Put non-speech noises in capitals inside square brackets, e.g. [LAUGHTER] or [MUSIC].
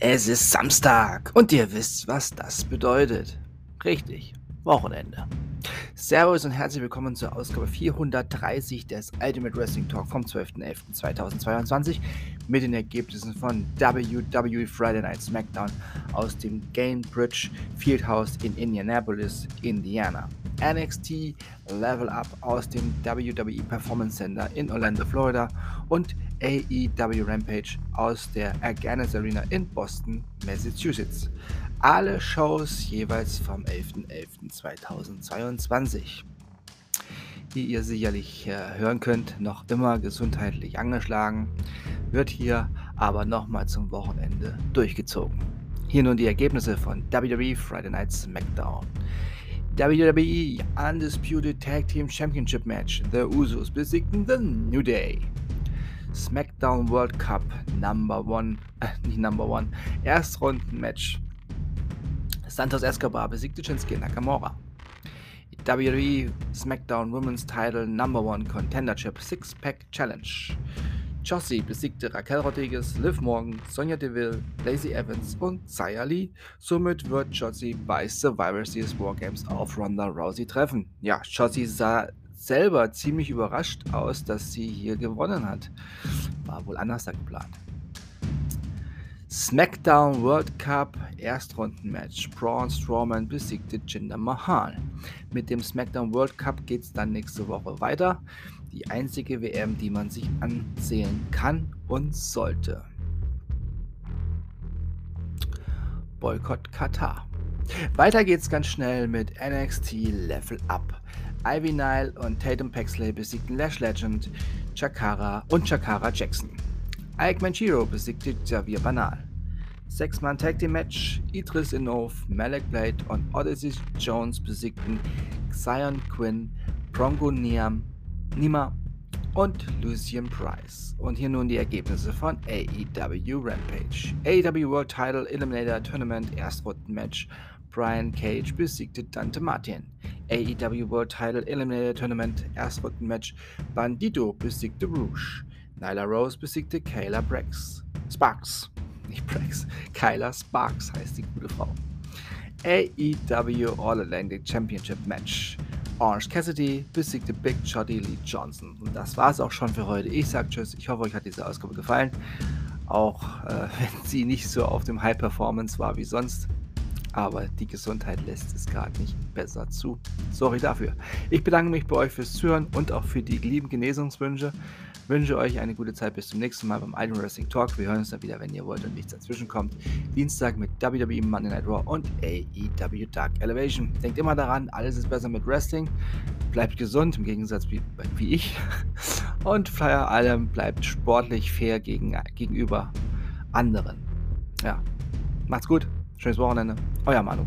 Es ist Samstag und ihr wisst, was das bedeutet. Richtig, Wochenende. Servus und herzlich willkommen zur Ausgabe 430 des Ultimate Wrestling Talk vom 12.11.2022 mit den Ergebnissen von WWE Friday Night SmackDown aus dem Gainbridge Fieldhouse in Indianapolis, Indiana. NXT Level Up aus dem WWE Performance Center in Orlando, Florida und AEW Rampage aus der Agganis Arena in Boston, Massachusetts. Alle Shows jeweils vom 11.11.2022. Wie ihr sicherlich äh, hören könnt, noch immer gesundheitlich angeschlagen, wird hier aber nochmal zum Wochenende durchgezogen. Hier nun die Ergebnisse von WWE Friday Night SmackDown. WWE Undisputed Tag Team Championship Match. The Usos besiegten The New Day. SmackDown World Cup Number One, äh, nicht Number One, Erstrunden-Match. Santos Escobar besiegte Shinsuke Nakamura. WWE SmackDown Women's Title Number One Contendership Six Pack Challenge. Chossi besiegte Raquel Rodriguez, Liv Morgan, Sonja Deville, Lacey Evans und Zaya Lee. Somit wird Chossi bei Survivor Series Wargames auf Ronda Rousey treffen. Ja, Chossi sah selber ziemlich überrascht aus, dass sie hier gewonnen hat. War wohl anders geplant. SmackDown World Cup Erstrundenmatch. Braun Strowman besiegte Jinder Mahal. Mit dem SmackDown World Cup geht es dann nächste Woche weiter. Die einzige WM, die man sich ansehen kann und sollte. Boykott Katar. Weiter geht's ganz schnell mit NXT Level Up. Ivy Nile und Tatum Paxley besiegten Lash Legend, Chakara und Chakara Jackson. Ike Manchiro besiegte Xavier Banal. Sechs-Mann Tag Team Match, Idris Inov, Malek Blade und Odyssey Jones besiegten Xion Quinn, Bronco Niam, Nima und Lucien Price. Und hier nun die Ergebnisse von AEW Rampage. AEW World Title Eliminator Tournament Erstrundenmatch. Brian Cage besiegte Dante Martin. AEW World Title Eliminator Tournament Erstrundenmatch. Bandito besiegte Rouge. Nyla Rose besiegte Kayla Brax. Sparks. [LAUGHS] Nicht Brax. Kyla Sparks heißt die gute Frau. AEW All Atlantic Championship Match. Orange Cassidy besiegte Big Shotty Lee Johnson. Und das war es auch schon für heute. Ich sage Tschüss. Ich hoffe, euch hat diese Ausgabe gefallen. Auch äh, [LAUGHS] wenn sie nicht so auf dem High Performance war wie sonst. Aber die Gesundheit lässt es gerade nicht besser zu. Sorry dafür. Ich bedanke mich bei euch fürs Zuhören und auch für die lieben Genesungswünsche. Wünsche euch eine gute Zeit bis zum nächsten Mal beim Iron Wrestling Talk. Wir hören uns dann wieder, wenn ihr wollt und nichts dazwischen kommt. Dienstag mit WWE Monday Night Raw und AEW Dark Elevation. Denkt immer daran, alles ist besser mit Wrestling. Bleibt gesund, im Gegensatz wie, wie ich. [LAUGHS] Und Flyer allem bleibt sportlich fair gegen, gegenüber anderen. Ja, macht's gut. Schönes Wochenende. Euer Manu.